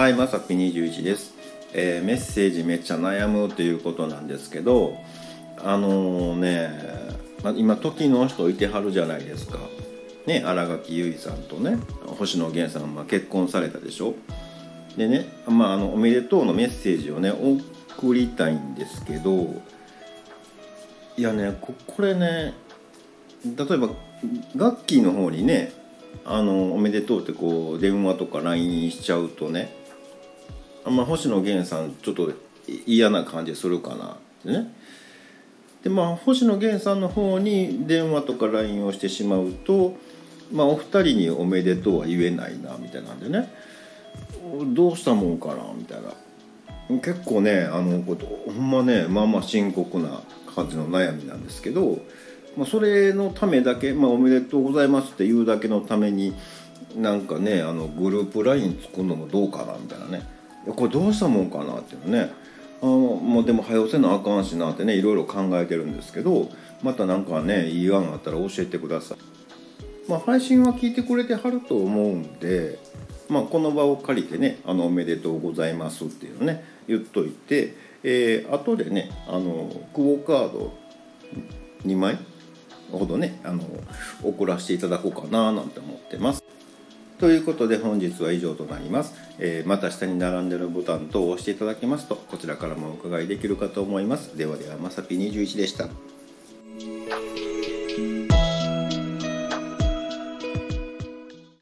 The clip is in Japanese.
はいまさぴ21です、えーメッセージめっちゃ悩むということなんですけどあのねま今時の人いてはるじゃないですか。ね新垣結衣さんとね星野源さんが結婚されたでしょ。でねまああのおめでとうのメッセージをね送りたいんですけどいやねここれね例えばガッキーの方にねあのおめでとうってこう電話とか LINE しちゃうとねまあ星野源さんちょっと嫌な感じするかなってね。でまあ星野源さんの方に電話とか LINE をしてしまうとまあお二人におめでとうは言えないなみたいなんでね。どうしたもんかなみたいな。結構ねあのほんまねまあまあ深刻な感じの悩みなんですけど、まあ、それのためだけ、まあ、おめでとうございますって言うだけのためになんかねあのグループ LINE 作るのもどうかなみたいなね。これどうしたもんかなっていうねあもうでも早押せなあかんしなってねいろいろ考えてるんですけどまたなんかねいい案あったら教えてください。まあ、配信は聞いてくれてはると思うんで、まあ、この場を借りてね「あのおめでとうございます」っていうのね言っといて、えー、後でねあのクオカード2枚ほどねあの送らせていただこうかななんて思ってます。ということで本日は以上となります、えーまた下に並んでるボタン等を押していただきますとこちらからもお伺いできるかと思います。ではではまさぴ21でした。